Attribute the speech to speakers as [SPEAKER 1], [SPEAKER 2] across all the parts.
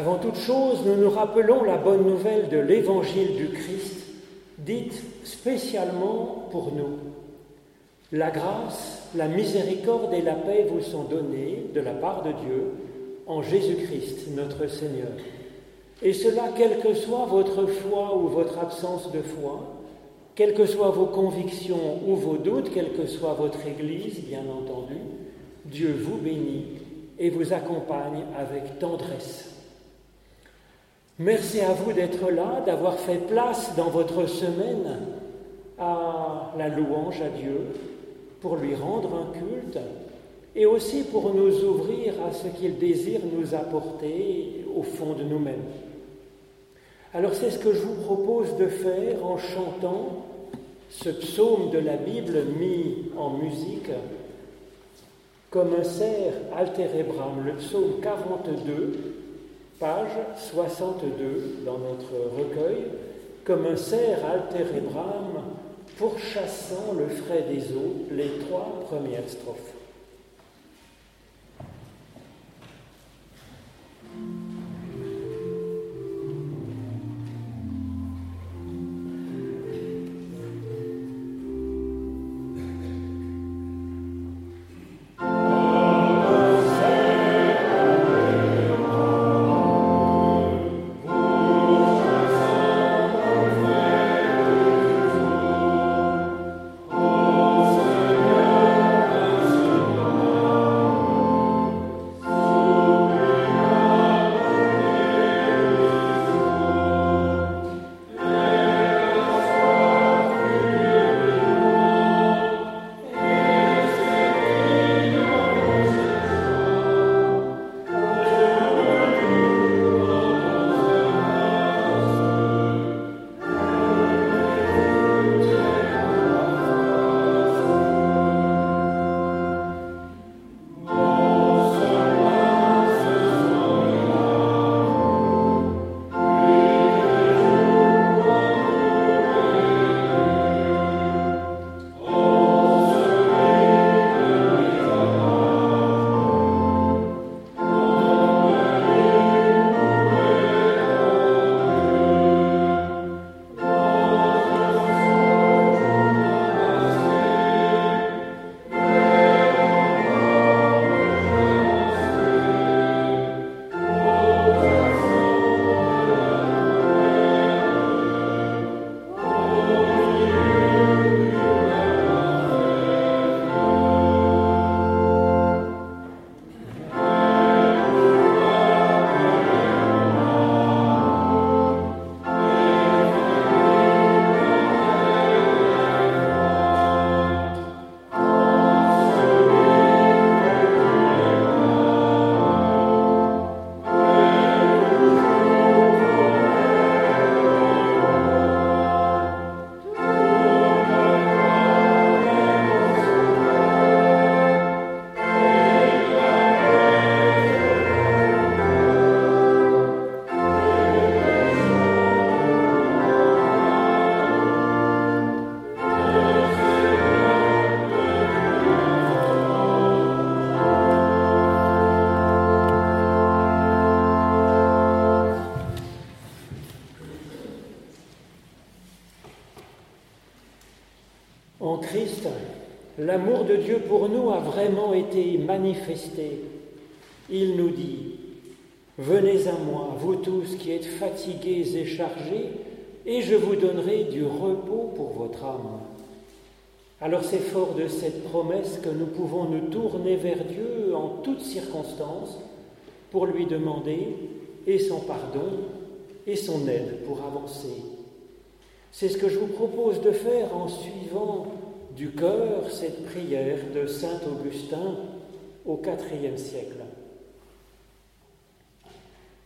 [SPEAKER 1] Avant toute chose, nous nous rappelons la bonne nouvelle de l'évangile du Christ, dite spécialement pour nous. La grâce, la miséricorde et la paix vous sont données de la part de Dieu en Jésus-Christ, notre Seigneur. Et cela, quelle que soit votre foi ou votre absence de foi, quelles que soient vos convictions ou vos doutes, quelle que soit votre Église, bien entendu, Dieu vous bénit et vous accompagne avec tendresse. Merci à vous d'être là, d'avoir fait place dans votre semaine à la louange à Dieu, pour lui rendre un culte et aussi pour nous ouvrir à ce qu'il désire nous apporter au fond de nous-mêmes. Alors c'est ce que je vous propose de faire en chantant ce psaume de la Bible mis en musique comme un cerf altérebram, le psaume 42, page 62 dans notre recueil, comme un cerf altérebram pourchassant le frais des eaux, les trois premières strophes. Dieu pour nous a vraiment été manifesté. Il nous dit, Venez à moi, vous tous qui êtes fatigués et chargés, et je vous donnerai du repos pour votre âme. Alors c'est fort de cette promesse que nous pouvons nous tourner vers Dieu en toutes circonstances pour lui demander et son pardon et son aide pour avancer. C'est ce que je vous propose de faire en suivant du cœur cette prière de Saint Augustin au IVe siècle.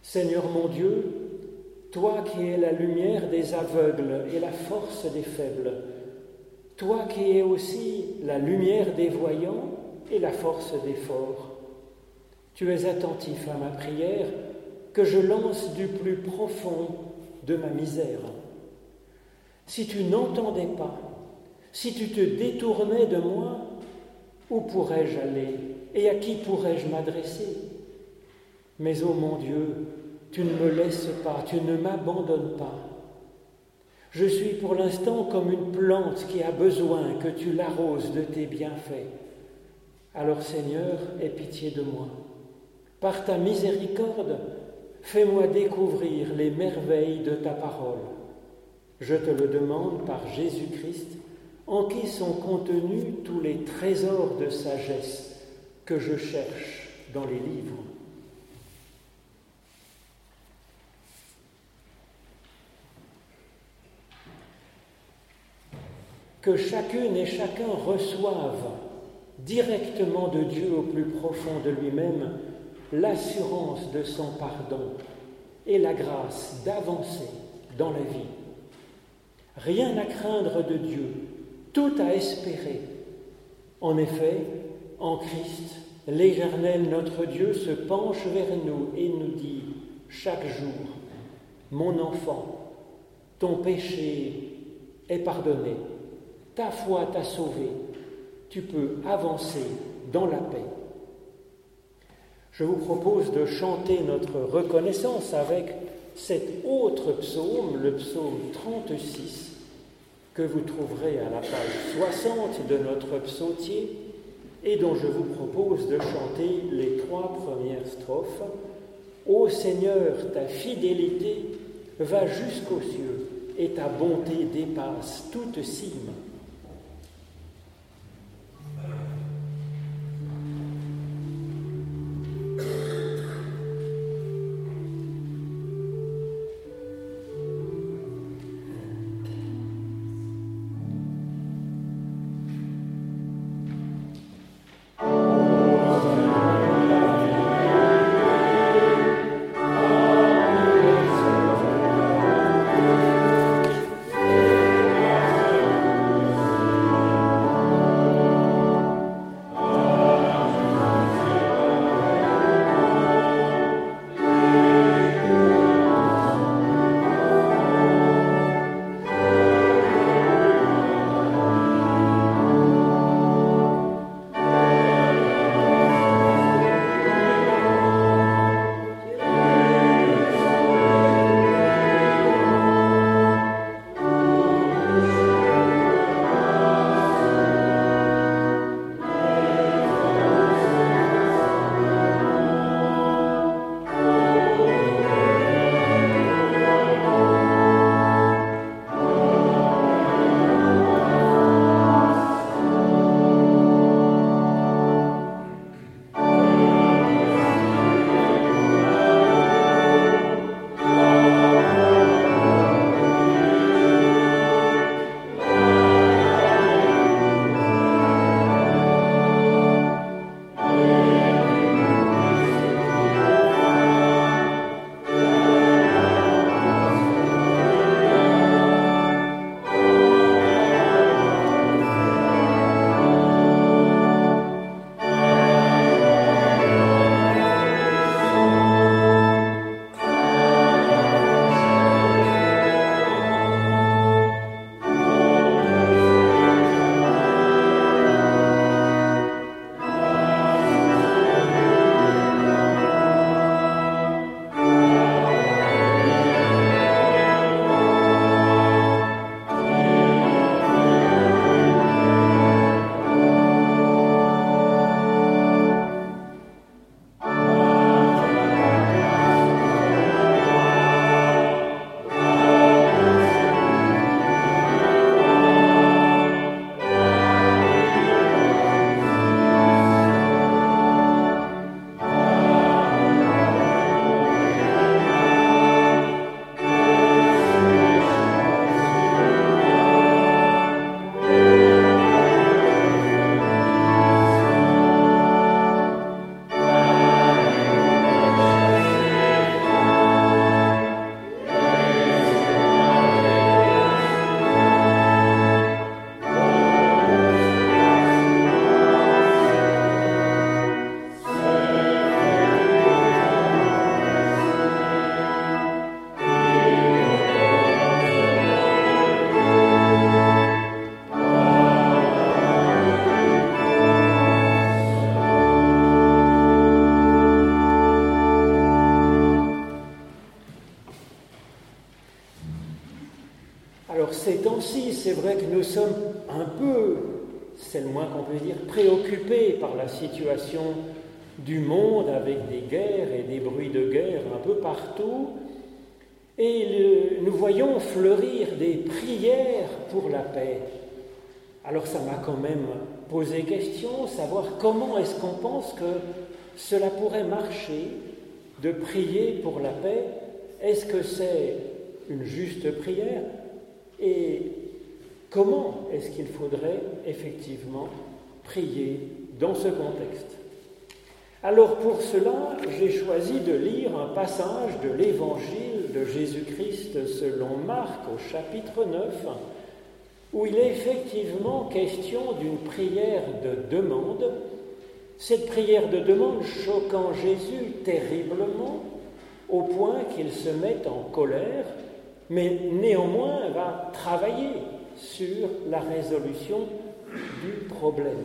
[SPEAKER 1] Seigneur mon Dieu, toi qui es la lumière des aveugles et la force des faibles, toi qui es aussi la lumière des voyants et la force des forts, tu es attentif à ma prière que je lance du plus profond de ma misère. Si tu n'entendais pas, si tu te détournais de moi, où pourrais-je aller et à qui pourrais-je m'adresser? Mais ô mon Dieu, tu ne me laisses pas, tu ne m'abandonnes pas. Je suis pour l'instant comme une plante qui a besoin que tu l'arroses de tes bienfaits. Alors Seigneur, aie pitié de moi. Par ta miséricorde, fais-moi découvrir les merveilles de ta parole. Je te le demande par Jésus-Christ, en qui sont contenus tous les trésors de sagesse que je cherche dans les livres. Que chacune et chacun reçoive directement de Dieu au plus profond de lui-même l'assurance de son pardon et la grâce d'avancer dans la vie. Rien à craindre de Dieu, tout à espérer. En effet, en Christ, l'Éternel notre Dieu se penche vers nous et nous dit chaque jour, Mon enfant, ton péché est pardonné, ta foi t'a sauvé, tu peux avancer dans la paix. Je vous propose de chanter notre reconnaissance avec cet autre psaume, le psaume 36, que vous trouverez à la page 60 de notre psautier et dont je vous propose de chanter les trois premières strophes. Ô Seigneur, ta fidélité va jusqu'aux cieux et ta bonté dépasse toute cime. Nous sommes un peu, c'est le moins qu'on peut dire, préoccupés par la situation du monde avec des guerres et des bruits de guerre un peu partout. Et nous voyons fleurir des prières pour la paix. Alors ça m'a quand même posé question, savoir comment est-ce qu'on pense que cela pourrait marcher de prier pour la paix. Est-ce que c'est une juste prière? Et comment est-ce qu'il faudrait effectivement prier dans ce contexte? Alors pour cela, j'ai choisi de lire un passage de l'Évangile de Jésus-Christ selon Marc au chapitre 9 où il est effectivement question d'une prière de demande, cette prière de demande choquant Jésus terriblement au point qu'il se met en colère, mais néanmoins va travailler sur la résolution du problème.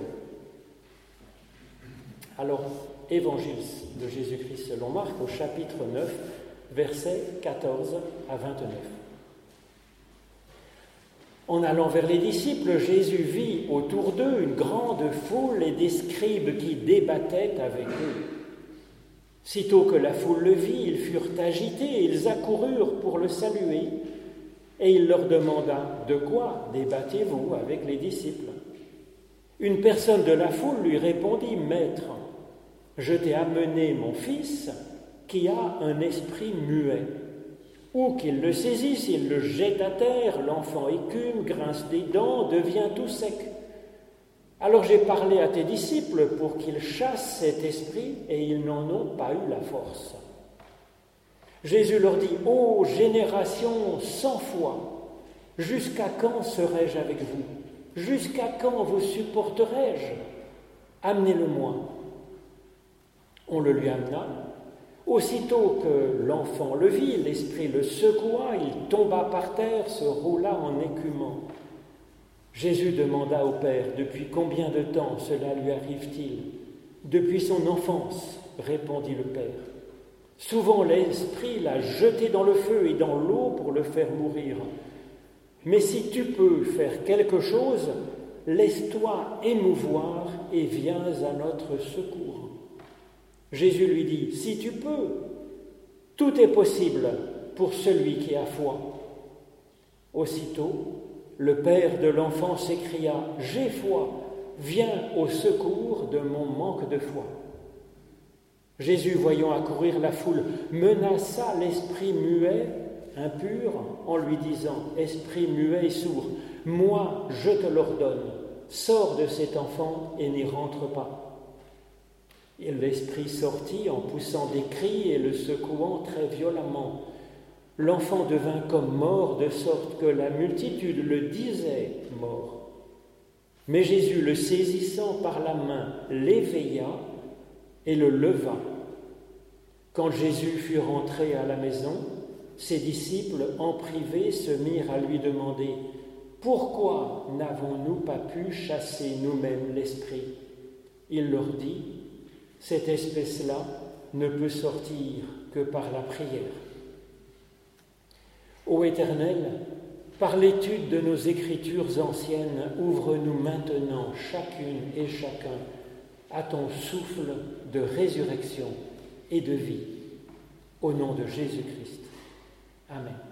[SPEAKER 1] Alors, Évangile de Jésus-Christ selon Marc au chapitre 9, versets 14 à 29. En allant vers les disciples, Jésus vit autour d'eux une grande foule et des scribes qui débattaient avec eux. Sitôt que la foule le vit, ils furent agités, ils accoururent pour le saluer, et il leur demanda De quoi débattez-vous avec les disciples? Une personne de la foule lui répondit Maître, je t'ai amené mon fils qui a un esprit muet. Ou qu'il le saisisse, il le jette à terre, l'enfant écume, grince des dents, devient tout sec. Alors j'ai parlé à tes disciples pour qu'ils chassent cet esprit, et ils n'en ont pas eu la force. Jésus leur dit, Ô génération sans foi, jusqu'à quand serai-je avec vous? Jusqu'à quand vous supporterai-je? Amenez-le-moi. On le lui amena, Aussitôt que l'enfant le vit, l'esprit le secoua, il tomba par terre, se roula en écumant. Jésus demanda au Père Depuis combien de temps cela lui arrive-t-il Depuis son enfance, répondit le Père. Souvent l'Esprit l'a jeté dans le feu et dans l'eau pour le faire mourir. Mais si tu peux faire quelque chose, laisse-toi émouvoir et viens à notre secours. Jésus lui dit, si tu peux, tout est possible pour celui qui a foi. Aussitôt, le père de l'enfant s'écria, J'ai foi, viens au secours de mon manque de foi. Jésus, voyant accourir la foule, menaça l'esprit muet, impur, en lui disant, Esprit muet et sourd, moi je te l'ordonne, sors de cet enfant et n'y rentre pas. Et l'esprit sortit en poussant des cris et le secouant très violemment. L'enfant devint comme mort, de sorte que la multitude le disait mort. Mais Jésus, le saisissant par la main, l'éveilla et le leva. Quand Jésus fut rentré à la maison, ses disciples, en privé, se mirent à lui demander Pourquoi n'avons-nous pas pu chasser nous-mêmes l'esprit? Il leur dit cette espèce-là ne peut sortir que par la prière. Ô Éternel, par l'étude de nos écritures anciennes, ouvre-nous maintenant chacune et chacun à ton souffle de résurrection et de vie. Au nom de Jésus-Christ. Amen.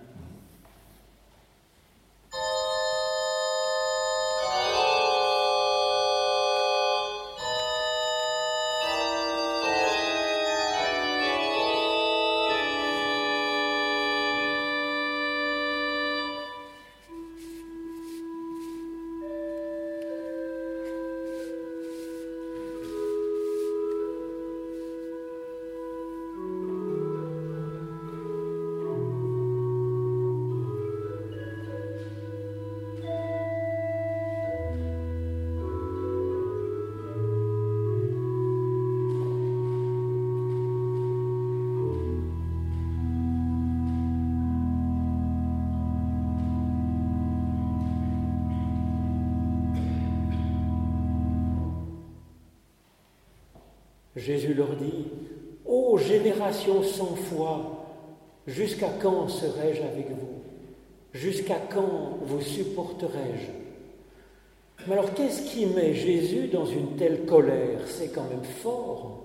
[SPEAKER 1] Jésus leur dit, Ô génération sans foi, jusqu'à quand serai-je avec vous? Jusqu'à quand vous supporterai-je Mais alors qu'est-ce qui met Jésus dans une telle colère? C'est quand même fort.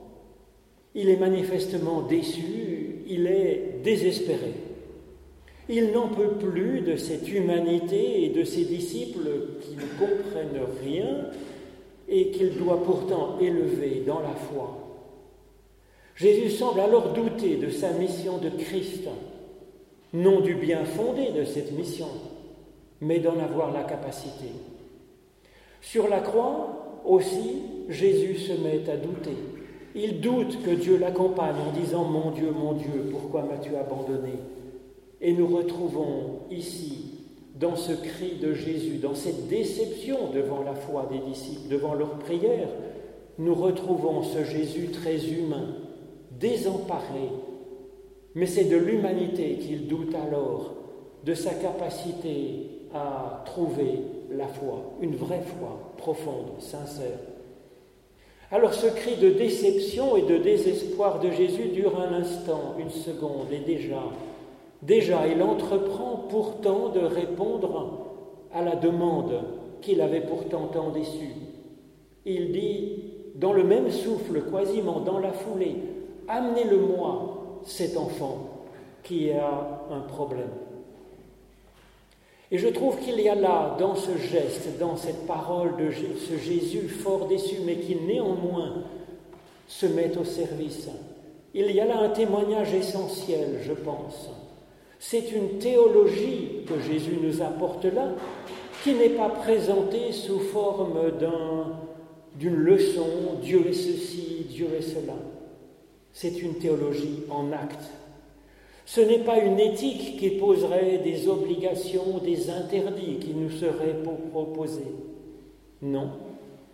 [SPEAKER 1] Il est manifestement déçu, il est désespéré. Il n'en peut plus de cette humanité et de ses disciples qui ne comprennent rien et qu'il doit pourtant élever dans la foi. Jésus semble alors douter de sa mission de Christ, non du bien fondé de cette mission, mais d'en avoir la capacité. Sur la croix aussi, Jésus se met à douter. Il doute que Dieu l'accompagne en disant Mon Dieu, mon Dieu, pourquoi m'as-tu abandonné? Et nous retrouvons ici, dans ce cri de Jésus, dans cette déception devant la foi des disciples, devant leur prière, nous retrouvons ce Jésus très humain, désemparé. Mais c'est de l'humanité qu'il doute alors, de sa capacité à trouver la foi, une vraie foi profonde, sincère. Alors ce cri de déception et de désespoir de Jésus dure un instant, une seconde, et déjà, déjà il entreprend pourtant de répondre à la demande qu'il avait pourtant tant déçue. Il dit, dans le même souffle, quasiment dans la foulée, Amenez-le-moi, cet enfant qui a un problème. Et je trouve qu'il y a là, dans ce geste, dans cette parole de ce Jésus fort déçu, mais qui néanmoins se met au service, il y a là un témoignage essentiel, je pense. C'est une théologie que Jésus nous apporte là, qui n'est pas présentée sous forme d'une leçon, Dieu est ceci, Dieu est cela. C'est une théologie en acte ce n'est pas une éthique qui poserait des obligations, des interdits qui nous seraient proposés. Non,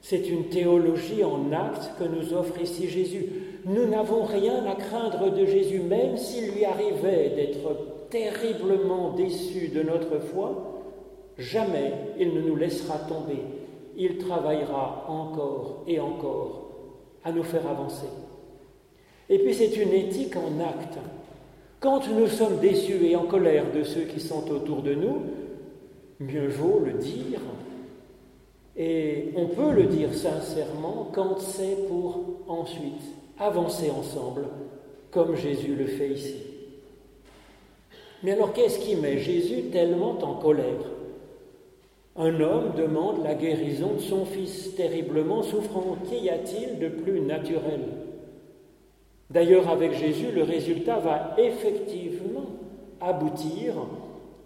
[SPEAKER 1] c'est une théologie en acte que nous offre ici Jésus. Nous n'avons rien à craindre de Jésus, même s'il lui arrivait d'être terriblement déçu de notre foi, jamais il ne nous laissera tomber. Il travaillera encore et encore à nous faire avancer. Et puis c'est une éthique en acte. Quand nous sommes déçus et en colère de ceux qui sont autour de nous, mieux vaut le dire. Et on peut le dire sincèrement quand c'est pour ensuite avancer ensemble, comme Jésus le fait ici. Mais alors qu'est-ce qui met Jésus tellement en colère? Un homme demande la guérison de son fils terriblement souffrant. Qu'y a-t-il de plus naturel? D'ailleurs, avec Jésus, le résultat va effectivement aboutir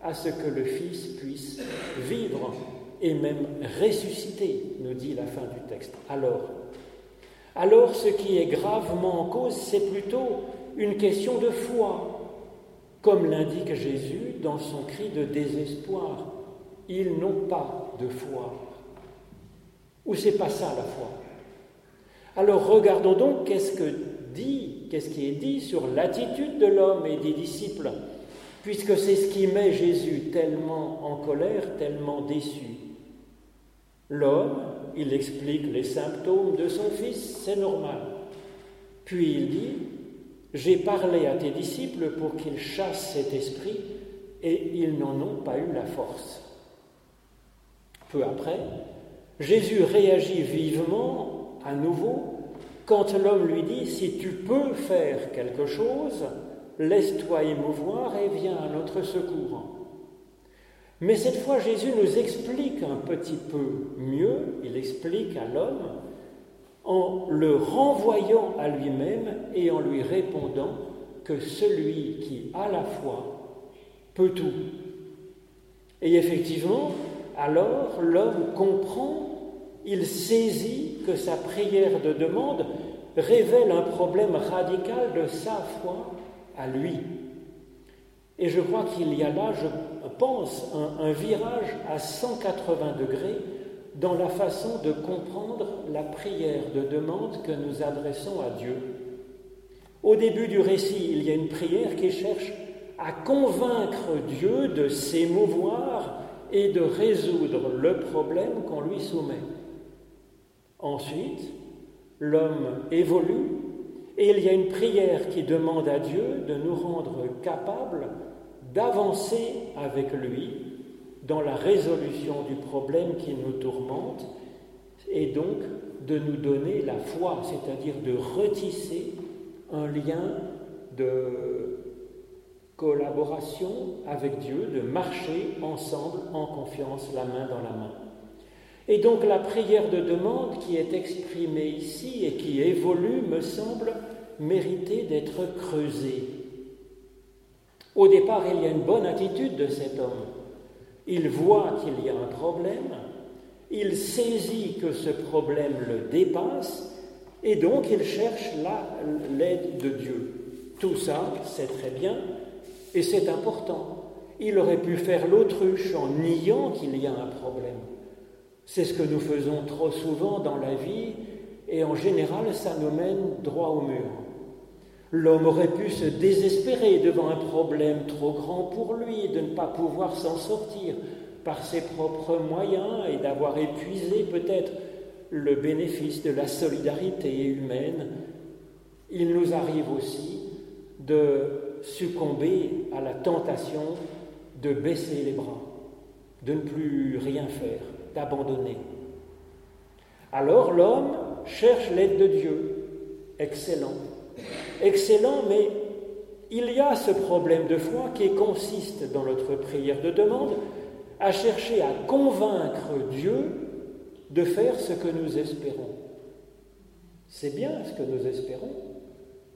[SPEAKER 1] à ce que le Fils puisse vivre et même ressusciter, nous dit la fin du texte. Alors, ce qui est gravement en cause, c'est plutôt une question de foi, comme l'indique Jésus dans son cri de désespoir. Ils n'ont pas de foi. Ou c'est pas ça la foi? Alors regardons donc qu'est-ce que dit, qu'est-ce qui est dit sur l'attitude de l'homme et des disciples, puisque c'est ce qui met Jésus tellement en colère, tellement déçu. L'homme, il explique les symptômes de son fils, c'est normal. Puis il dit, j'ai parlé à tes disciples pour qu'ils chassent cet esprit, et ils n'en ont pas eu la force. Peu après, Jésus réagit vivement à nouveau quand l'homme lui dit, si tu peux faire quelque chose, laisse-toi émouvoir et viens à notre secours. Mais cette fois, Jésus nous explique un petit peu mieux, il explique à l'homme en le renvoyant à lui-même et en lui répondant que celui qui a la foi peut tout. Et effectivement, alors l'homme comprend il saisit que sa prière de demande révèle un problème radical de sa foi à lui. Et je crois qu'il y a là, je pense, un, un, virage à 180 degrés dans la façon de comprendre la prière de demande que nous adressons à Dieu. Au début du récit, il y a une prière qui cherche à convaincre Dieu de s'émouvoir et de résoudre le problème qu'on lui soumet. Ensuite, l'homme évolue et il y a une prière qui demande à Dieu de nous rendre capables d'avancer avec lui dans la résolution du problème qui nous tourmente et donc de nous donner la foi, c'est-à-dire de retisser un lien de collaboration avec Dieu, de marcher ensemble en confiance, la main dans la main. Et donc la prière de demande qui est exprimée ici et qui évolue me semble mériter d'être creusée. Au départ, il y a une bonne attitude de cet homme. Il voit qu'il y a un problème, il saisit que ce problème le dépasse, et donc il cherche l'aide de Dieu. Tout ça, c'est très bien, et c'est important. Il aurait pu faire l'autruche en niant qu'il y a un problème. C'est ce que nous faisons trop souvent dans la vie, et en général, ça nous mène droit au mur. L'homme aurait pu se désespérer devant un problème trop grand pour lui, de ne pas pouvoir s'en sortir par ses propres moyens et d'avoir épuisé peut-être le bénéfice de la solidarité humaine. Il nous arrive aussi de succomber à la tentation de baisser les bras, de ne plus rien faire, d'abandonner. Alors l'homme cherche l'aide de Dieu. Excellent. Excellent, mais il y a ce problème de foi qui consiste dans notre prière de demande à chercher à convaincre Dieu de faire ce que nous espérons. C'est bien ce que nous espérons,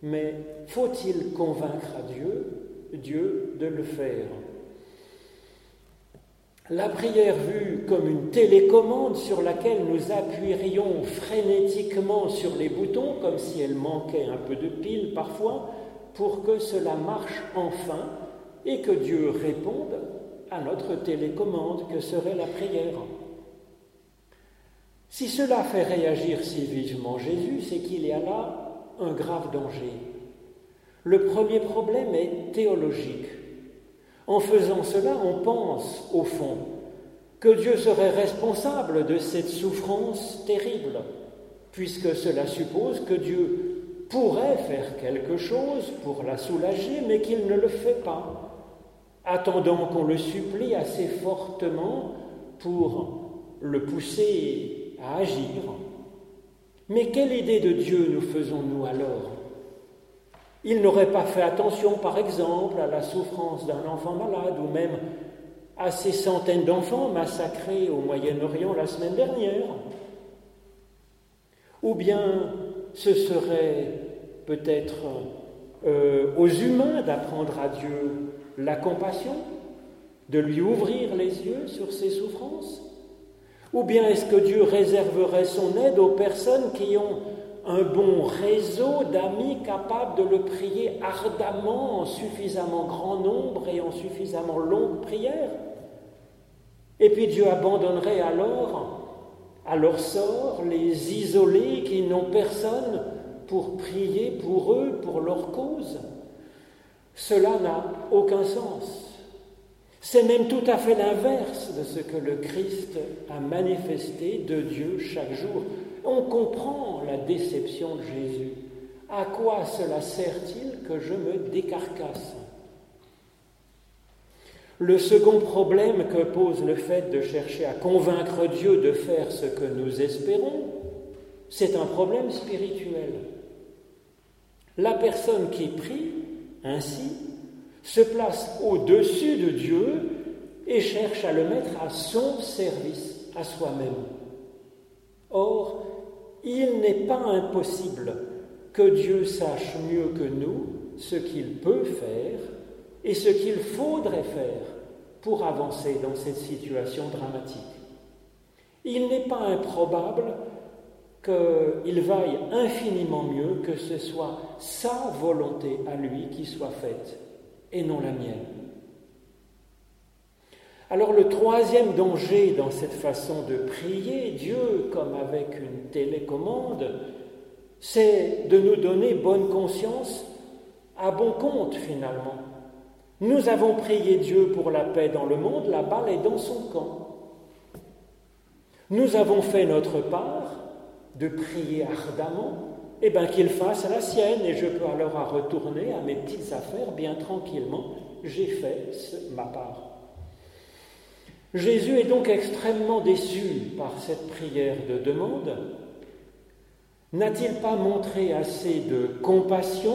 [SPEAKER 1] mais faut-il convaincre à Dieu, Dieu de le faire? La prière vue comme une télécommande sur laquelle nous appuierions frénétiquement sur les boutons, comme si elle manquait un peu de pile parfois, pour que cela marche enfin et que Dieu réponde à notre télécommande que serait la prière. Si cela fait réagir si vivement Jésus, c'est qu'il y a là un grave danger. Le premier problème est théologique. En faisant cela, on pense, au fond, que Dieu serait responsable de cette souffrance terrible, puisque cela suppose que Dieu pourrait faire quelque chose pour la soulager, mais qu'il ne le fait pas, attendant qu'on le supplie assez fortement pour le pousser à agir. Mais quelle idée de Dieu nous faisons-nous alors Il n'aurait pas fait attention, par exemple, à la souffrance d'un enfant malade ou même à ces centaines d'enfants massacrés au Moyen-Orient la semaine dernière. Ou bien ce serait peut-être euh, aux humains d'apprendre à Dieu la compassion, de lui ouvrir les yeux sur ses souffrances? Ou bien est-ce que Dieu réserverait son aide aux personnes qui ont un bon réseau d'amis capables de le prier ardemment en suffisamment grand nombre et en suffisamment longue prière Et puis Dieu abandonnerait alors à leur sort les isolés qui n'ont personne pour prier pour eux, pour leur cause. Cela n'a aucun sens. C'est même tout à fait l'inverse de ce que le Christ a manifesté de Dieu chaque jour. On comprend la déception de Jésus. À quoi cela sert-il que je me décarcasse? Le second problème que pose le fait de chercher à convaincre Dieu de faire ce que nous espérons, c'est un problème spirituel. La personne qui prie ainsi se place au-dessus de Dieu et cherche à le mettre à son service, à soi-même. Or, il n'est pas impossible que Dieu sache mieux que nous ce qu'il peut faire et ce qu'il faudrait faire pour avancer dans cette situation dramatique. Il n'est pas improbable qu'il vaille infiniment mieux que ce soit sa volonté à lui qui soit faite et non la mienne. Alors le troisième danger dans cette façon de prier Dieu comme avec une télécommande, c'est de nous donner bonne conscience à bon compte finalement. Nous avons prié Dieu pour la paix dans le monde, la balle est dans son camp. Nous avons fait notre part de prier ardemment, eh bien qu'il fasse la sienne et je peux alors retourner à mes petites affaires bien tranquillement j'ai fait ma part. Jésus est donc extrêmement déçu par cette prière de demande. N'a-t-il pas montré assez de compassion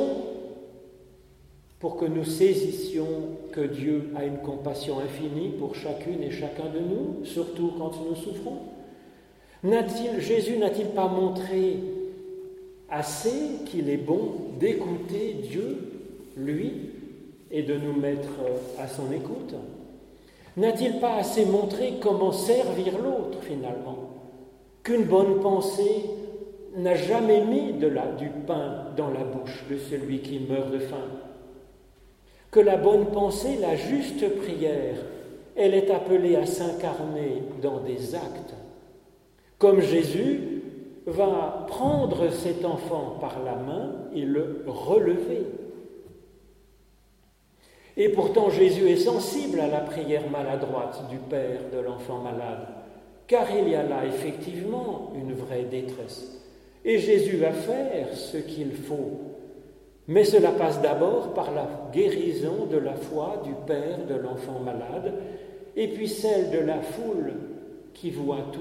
[SPEAKER 1] pour que nous saisissions que Dieu a une compassion infinie pour chacune et chacun de nous, surtout quand nous souffrons? Jésus n'a-t-il pas montré assez qu'il est bon d'écouter Dieu, lui, et de nous mettre à son écoute? N'a-t-il pas assez montré comment servir l'autre finalement? Qu'une bonne pensée n'a jamais mis de du pain dans la bouche de celui qui meurt de faim Que la bonne pensée, la juste prière, elle est appelée à s'incarner dans des actes. Comme Jésus va prendre cet enfant par la main et le relever. Et pourtant Jésus est sensible à la prière maladroite du Père de l'enfant malade, car il y a là effectivement une vraie détresse. Et Jésus va faire ce qu'il faut. Mais cela passe d'abord par la guérison de la foi du Père de l'enfant malade, et puis celle de la foule qui voit tout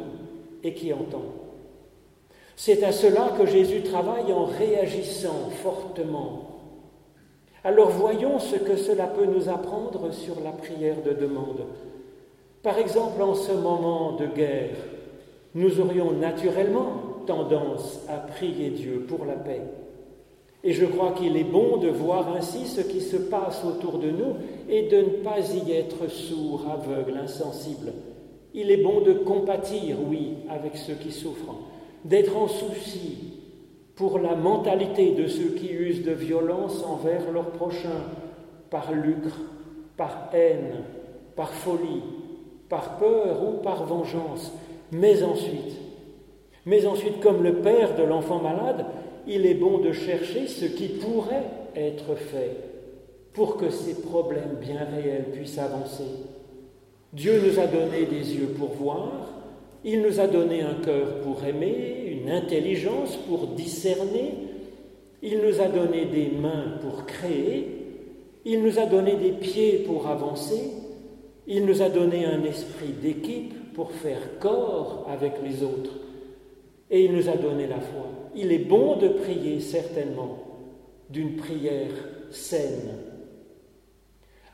[SPEAKER 1] et qui entend. C'est à cela que Jésus travaille en réagissant fortement alors voyons ce que cela peut nous apprendre sur la prière de demande. Par exemple, en ce moment de guerre, nous aurions naturellement tendance à prier Dieu pour la paix. Et je crois qu'il est bon de voir ainsi ce qui se passe autour de nous et de ne pas y être sourd, aveugle, insensible. Il est bon de compatir, oui, avec ceux qui souffrent, d'être en souci, pour la mentalité de ceux qui usent de violence envers leurs prochains, par lucre, par haine, par folie, par peur ou par vengeance. Mais ensuite, mais ensuite, comme le père de l'enfant malade, il est bon de chercher ce qui pourrait être fait pour que ces problèmes bien réels puissent avancer. Dieu nous a donné des yeux pour voir, il nous a donné un cœur pour aimer, une intelligence pour discerner, il nous a donné des mains pour créer, il nous a donné des pieds pour avancer, il nous a donné un esprit d'équipe pour faire corps avec les autres, et il nous a donné la foi. Il est bon de prier certainement d'une prière saine.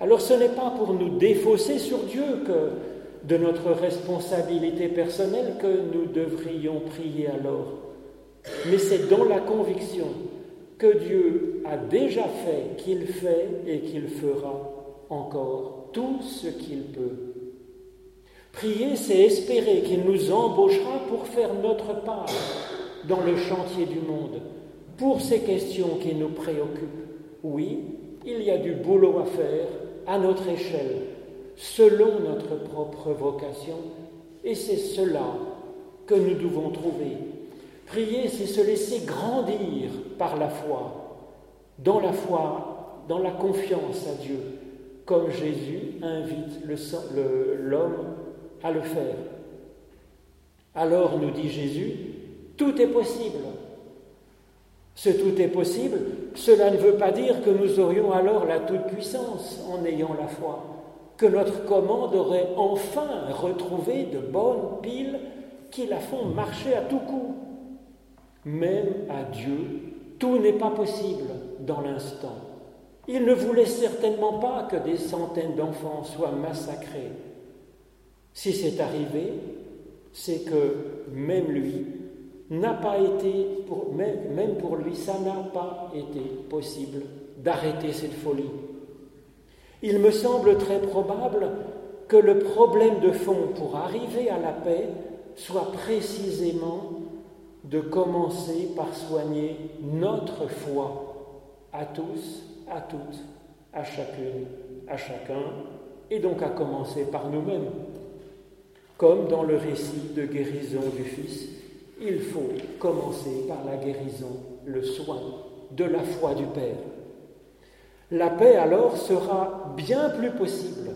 [SPEAKER 1] Alors ce n'est pas pour nous défausser sur Dieu que de notre responsabilité personnelle que nous devrions prier alors. Mais c'est dans la conviction que Dieu a déjà fait, qu'il fait et qu'il fera encore tout ce qu'il peut. Prier, c'est espérer qu'il nous embauchera pour faire notre part dans le chantier du monde, pour ces questions qui nous préoccupent. Oui, il y a du boulot à faire à notre échelle, selon notre propre vocation, et c'est cela que nous devons trouver. Prier, c'est se laisser grandir par la foi, dans la foi, dans la confiance à Dieu, comme Jésus invite l'homme à le faire. Alors, nous dit Jésus, tout est possible. Ce tout est possible, cela ne veut pas dire que nous aurions alors la toute-puissance en ayant la foi que notre commande aurait enfin retrouvé de bonnes piles qui la font marcher à tout coup. Même à Dieu, tout n'est pas possible dans l'instant. Il ne voulait certainement pas que des centaines d'enfants soient massacrés. Si c'est arrivé, c'est que même lui n'a pas été, même pour lui, ça n'a pas été possible d'arrêter cette folie. Il me semble très probable que le problème de fond pour arriver à la paix soit précisément de commencer par soigner notre foi à tous, à toutes, à chacune, à chacun, et donc à commencer par nous-mêmes. Comme dans le récit de guérison du Fils, il faut commencer par la guérison, le soin de la foi du Père. La paix alors sera bien plus possible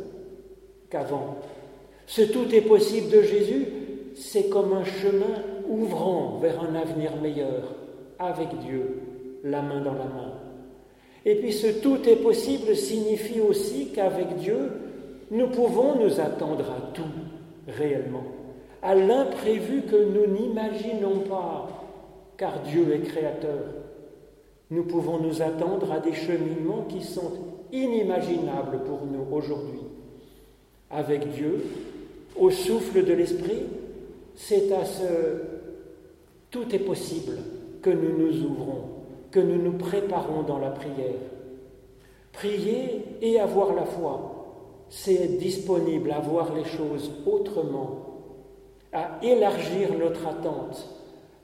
[SPEAKER 1] qu'avant. Ce tout est possible de Jésus, c'est comme un chemin ouvrant vers un avenir meilleur, avec Dieu, la main dans la main. Et puis ce tout est possible signifie aussi qu'avec Dieu, nous pouvons nous attendre à tout réellement, à l'imprévu que nous n'imaginons pas, car Dieu est créateur. Nous pouvons nous attendre à des cheminements qui sont inimaginables pour nous aujourd'hui. Avec Dieu, au souffle de l'Esprit, c'est à ce tout est possible que nous nous ouvrons, que nous nous préparons dans la prière. Prier et avoir la foi, c'est être disponible à voir les choses autrement, à élargir notre attente,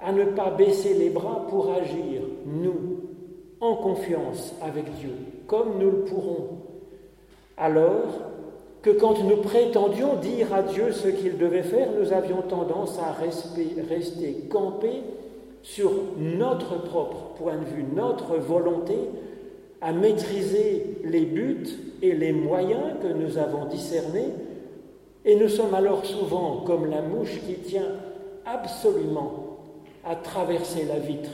[SPEAKER 1] à ne pas baisser les bras pour agir, nous, en confiance avec Dieu, comme nous le pourrons. Alors que quand nous prétendions dire à Dieu ce qu'il devait faire, nous avions tendance à rester, campés sur notre propre point de vue, notre volonté, à maîtriser les buts et les moyens que nous avons discernés, et nous sommes alors souvent comme la mouche qui tient absolument à traverser la vitre,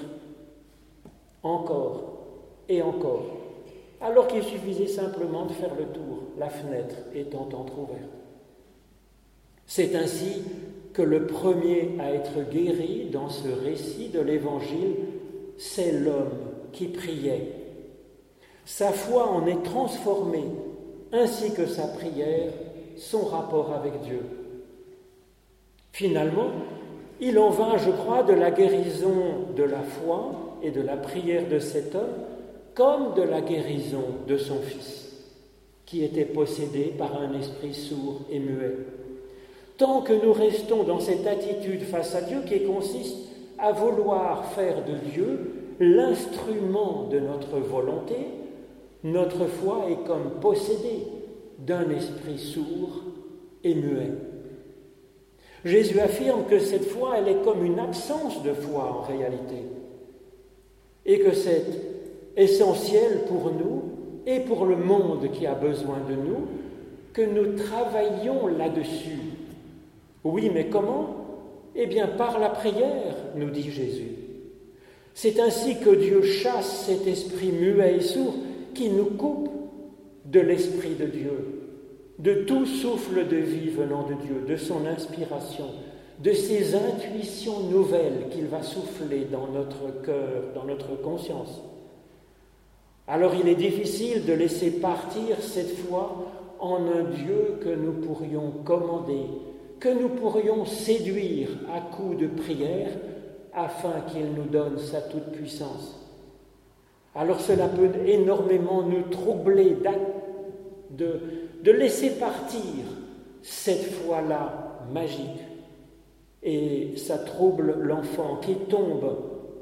[SPEAKER 1] encore et encore, alors qu'il suffisait simplement de faire le tour, la fenêtre étant entr'ouverte. C'est ainsi que le premier à être guéri dans ce récit de l'Évangile, c'est l'homme qui priait. Sa foi en est transformée, ainsi que sa prière, son rapport avec Dieu. Finalement, il en vint, je crois, de la guérison de la foi et de la prière de cet homme, comme de la guérison de son fils, qui était possédé par un esprit sourd et muet. Tant que nous restons dans cette attitude face à Dieu qui consiste à vouloir faire de Dieu l'instrument de notre volonté, notre foi est comme possédée d'un esprit sourd et muet. Jésus affirme que cette foi, elle est comme une absence de foi en réalité, et que c'est essentiel pour nous et pour le monde qui a besoin de nous que nous travaillions là-dessus. Oui, mais comment? Eh bien, par la prière, nous dit Jésus. C'est ainsi que Dieu chasse cet esprit muet et sourd qui nous coupe de l'esprit de Dieu, de tout souffle de vie venant de Dieu, de son inspiration, de ses intuitions nouvelles qu'il va souffler dans notre cœur, dans notre conscience. Alors il est difficile de laisser partir cette foi en un Dieu que nous pourrions commander, que nous pourrions séduire à coups de prière afin qu'il nous donne sa toute-puissance. Alors cela peut énormément nous troubler de, de laisser partir cette foi-là magique. Et ça trouble l'enfant qui tombe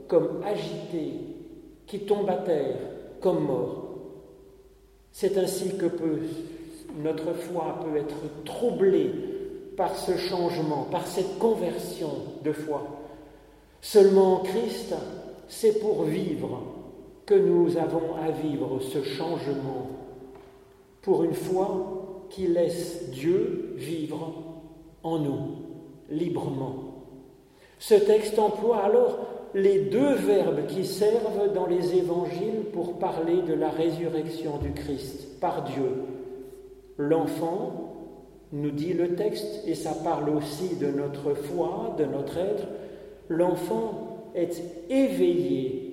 [SPEAKER 1] comme agité, qui tombe à terre comme mort. C'est ainsi que peut, notre foi peut être troublée par ce changement, par cette conversion de foi. Seulement en Christ, c'est pour vivre que nous avons à vivre ce changement, pour une foi qui laisse Dieu vivre en nous, librement. Ce texte emploie alors les deux verbes qui servent dans les évangiles pour parler de la résurrection du Christ par Dieu. L'enfant nous dit le texte, et ça parle aussi de notre foi, de notre être, l'enfant est éveillé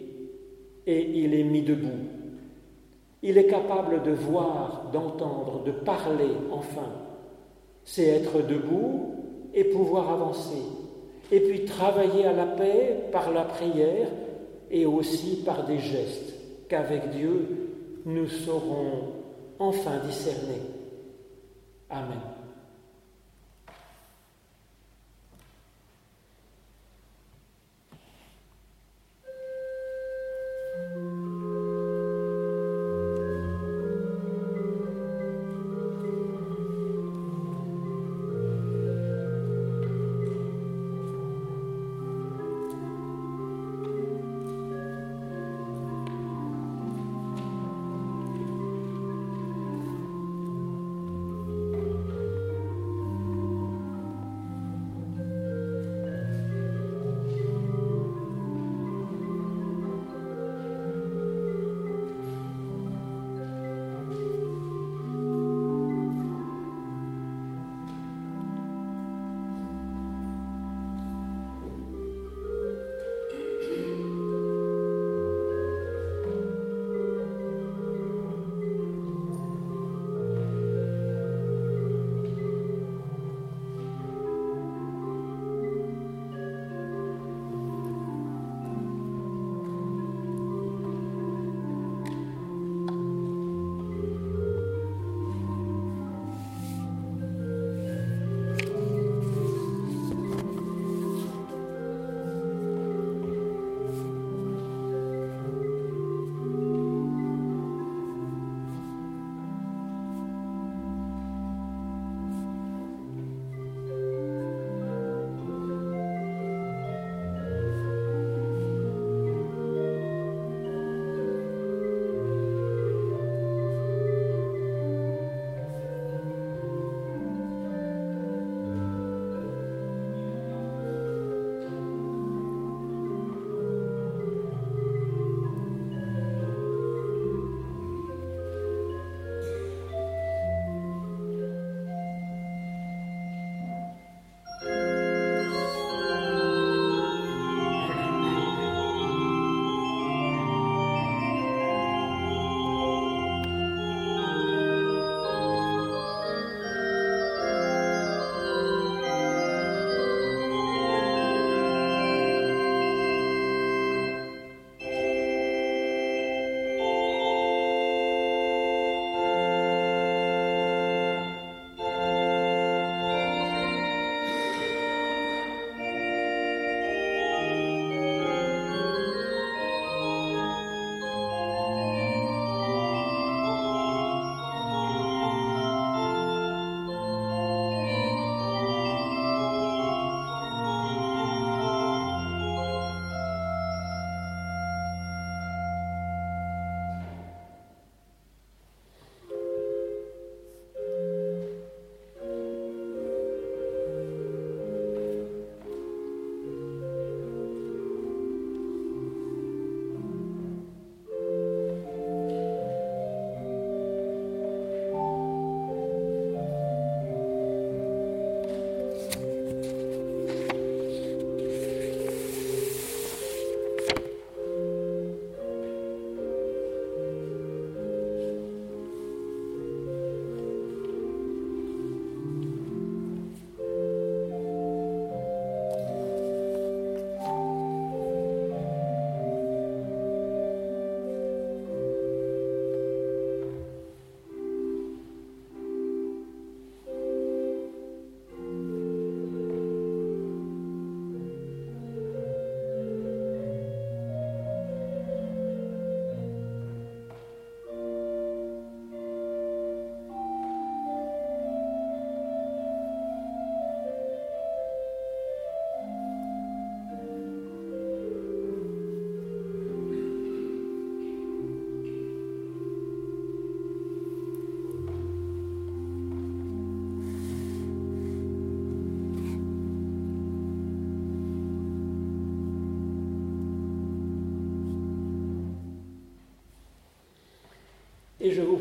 [SPEAKER 1] et il est mis debout. Il est capable de voir, d'entendre, de parler enfin. C'est être debout et pouvoir avancer. Et puis travailler à la paix par la prière et aussi par des gestes qu'avec Dieu nous saurons enfin discerner. Amen.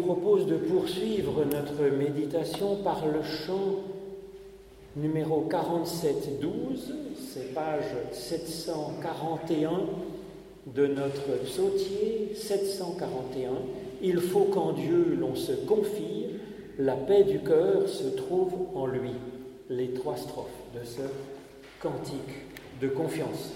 [SPEAKER 1] Propose de poursuivre notre méditation par le chant numéro 4712, c'est page 741 de notre psautier 741. Il faut qu'en Dieu l'on se confie, la paix du cœur se trouve en lui. Les trois strophes de ce cantique de confiance.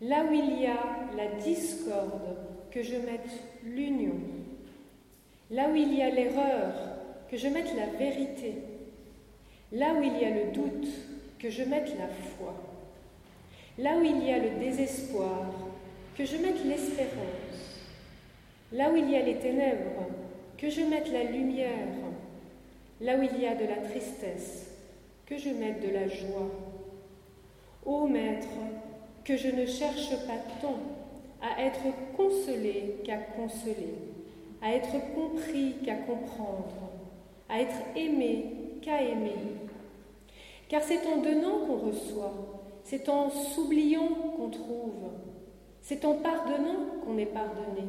[SPEAKER 2] Là où il y a la discorde, que je mette l'union. Là où il y a l'erreur, que je mette la vérité. Là où il y a le doute, que je mette la foi. Là où il y a le désespoir, que je mette l'espérance. Là où il y a les ténèbres, que je mette la lumière. Là où il y a de la tristesse, que je mette de la joie. Ô Maître, que je ne cherche pas tant à être consolé qu'à consoler, à être compris qu'à comprendre, à être aimé qu'à aimer. Car c'est en donnant qu'on reçoit, c'est en s'oubliant qu'on trouve, c'est en pardonnant qu'on est pardonné,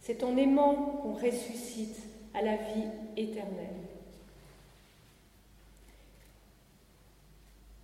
[SPEAKER 2] c'est en aimant qu'on ressuscite à la vie éternelle.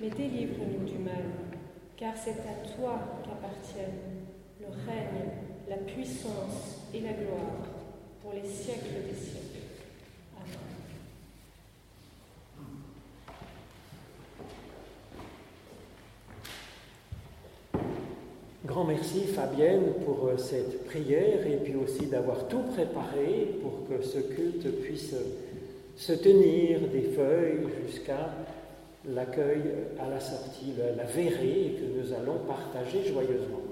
[SPEAKER 2] mais délivre-nous du mal, car c'est à toi qu'appartiennent le règne, la puissance et la gloire pour les siècles des siècles. Amen.
[SPEAKER 1] Grand merci Fabienne pour euh, cette prière et puis aussi d'avoir tout préparé pour que ce culte puisse se tenir des feuilles jusqu'à l'accueil à la sortie, la, verrée que nous allons partager joyeusement.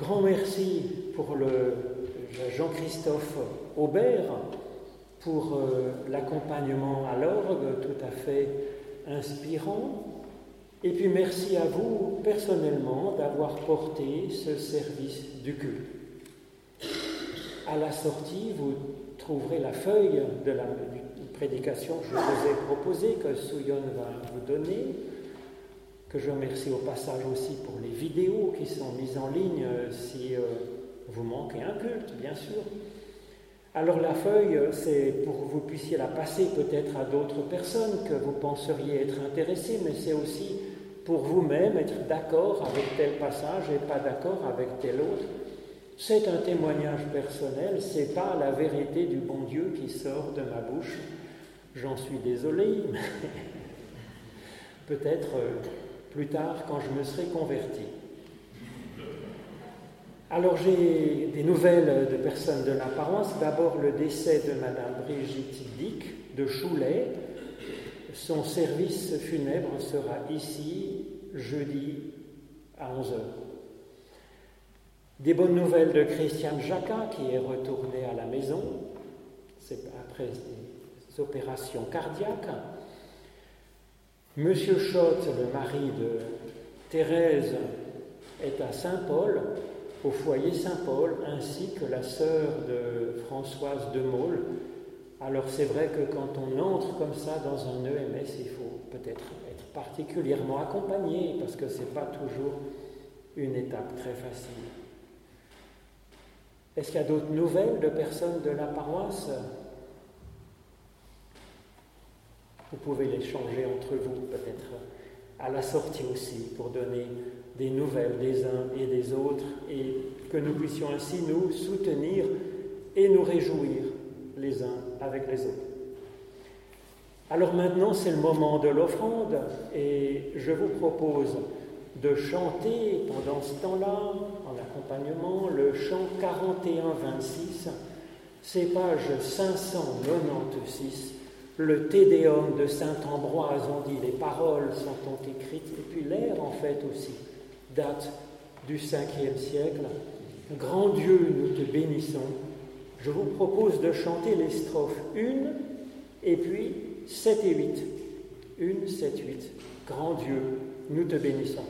[SPEAKER 1] Grand merci pour Jean-Christophe Aubert pour euh, l'accompagnement à l'orgue tout à fait inspirant. Et puis merci à vous personnellement d'avoir porté ce service du culte. À la sortie, vous trouverez la feuille de la prédication que je vous ai proposée, que Souyon va vous donner, que je remercie au passage aussi pour les vidéos qui sont mises en ligne euh, si euh, vous manquez un culte, bien sûr. Alors la feuille, c'est pour que vous puissiez la passer peut-être à d'autres personnes que vous penseriez être intéressées, mais c'est aussi pour vous-même être d'accord avec tel passage et pas d'accord avec tel autre. C'est un témoignage personnel, c'est pas la vérité du bon Dieu qui sort de ma bouche. J'en suis désolé, mais peut-être euh, plus tard quand je me serai converti. Alors j'ai des nouvelles de personnes de la paroisse. D'abord le décès de Madame Brigitte Dick de Choulet. Son service funèbre sera ici jeudi à 11h. Des bonnes nouvelles de Christiane Jacquin qui est retournée à la maison c'est après opérations cardiaques. Monsieur Schott, le mari de Thérèse, est à Saint-Paul au foyer Saint-Paul, ainsi que la sœur de Françoise de Maule. Alors c'est vrai que quand on entre comme ça dans un EMS, il faut peut-être être particulièrement accompagné, parce que ce n'est pas toujours une étape très facile. Est-ce qu'il y a d'autres nouvelles de personnes de la paroisse? Vous pouvez les changer entre vous, peut-être à la sortie aussi, pour donner des nouvelles des uns et des autres et que nous puissions ainsi nous soutenir et nous réjouir les uns avec les autres. Alors maintenant, c'est le moment de l'offrande et je vous propose de chanter pendant ce temps-là, en accompagnement, le chant 41-26, c'est page 596, le Tédéum de Saint Ambroise, on dit les paroles sont écrites, et puis l'air en fait aussi date du 5e siècle. Grand Dieu, nous te bénissons. Je vous propose de chanter les strophes 1 et puis 7 et 8. 1, 7, 8. Grand Dieu, nous te bénissons.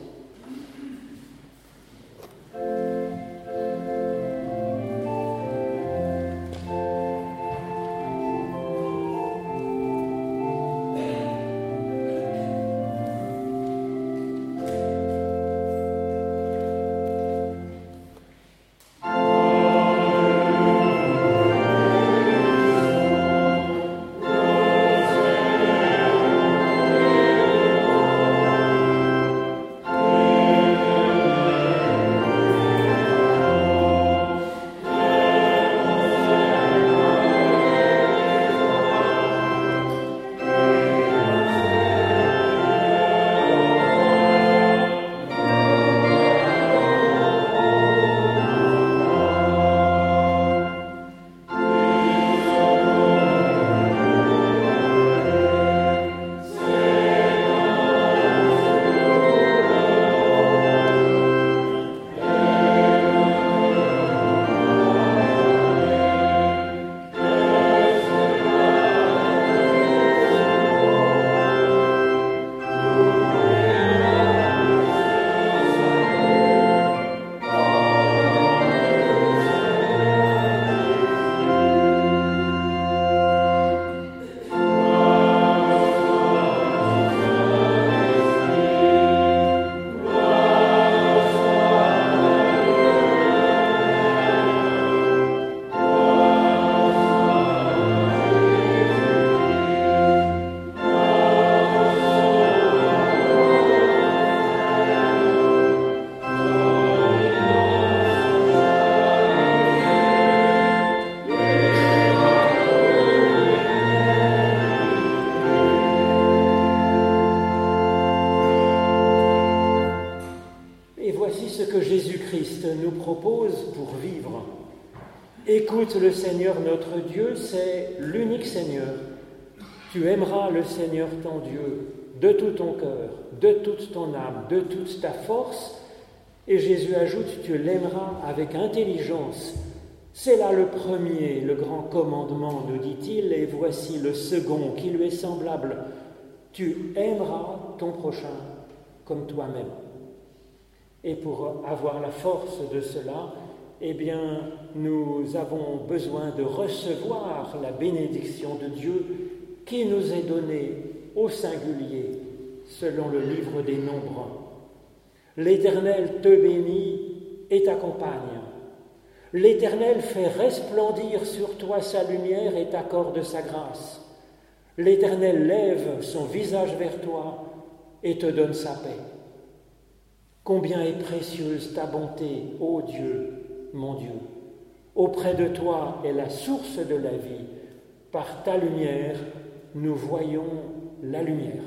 [SPEAKER 1] Le Seigneur notre Dieu, c'est l'unique Seigneur. Tu aimeras le Seigneur ton Dieu de tout ton cœur, de toute ton âme, de toute ta force, Et Jésus ajoute, tu l'aimeras avec intelligence. C'est là le premier, le grand commandement, nous dit-il, et voici le second qui lui est semblable. Tu aimeras ton prochain comme toi-même. Et pour avoir la force de cela, eh bien, nous avons besoin de recevoir la bénédiction de Dieu qui nous est donnée au singulier, selon le livre des Nombres. L'Éternel te bénit et t'accompagne. L'Éternel fait resplendir sur toi sa lumière et t'accorde sa grâce. L'Éternel lève son visage vers toi et te donne sa paix. Combien est précieuse ta bonté, ô Dieu, mon Dieu. Auprès de toi est la source de la vie. Par ta lumière, nous voyons la lumière.